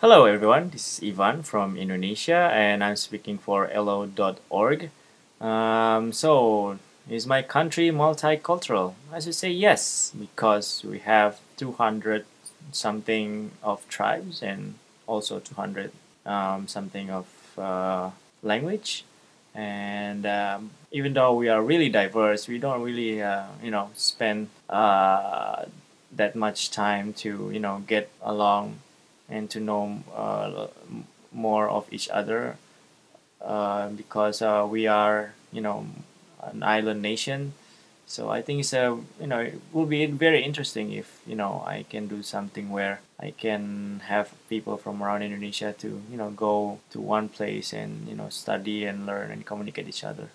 Hello everyone, this is Ivan from Indonesia and I'm speaking for elllo.org. Um, so, is my country multicultural? I should say yes, because we have 200 something of tribes and also 200 um, something of uh, language. And um, even though we are really diverse, we don't really, uh, you know, spend uh, that much time to, you know, get along and to know uh, more of each other uh, because uh, we are you know an island nation so I think it's a you know it will be very interesting if you know I can do something where I can have people from around Indonesia to you know go to one place and you know study and learn and communicate each other.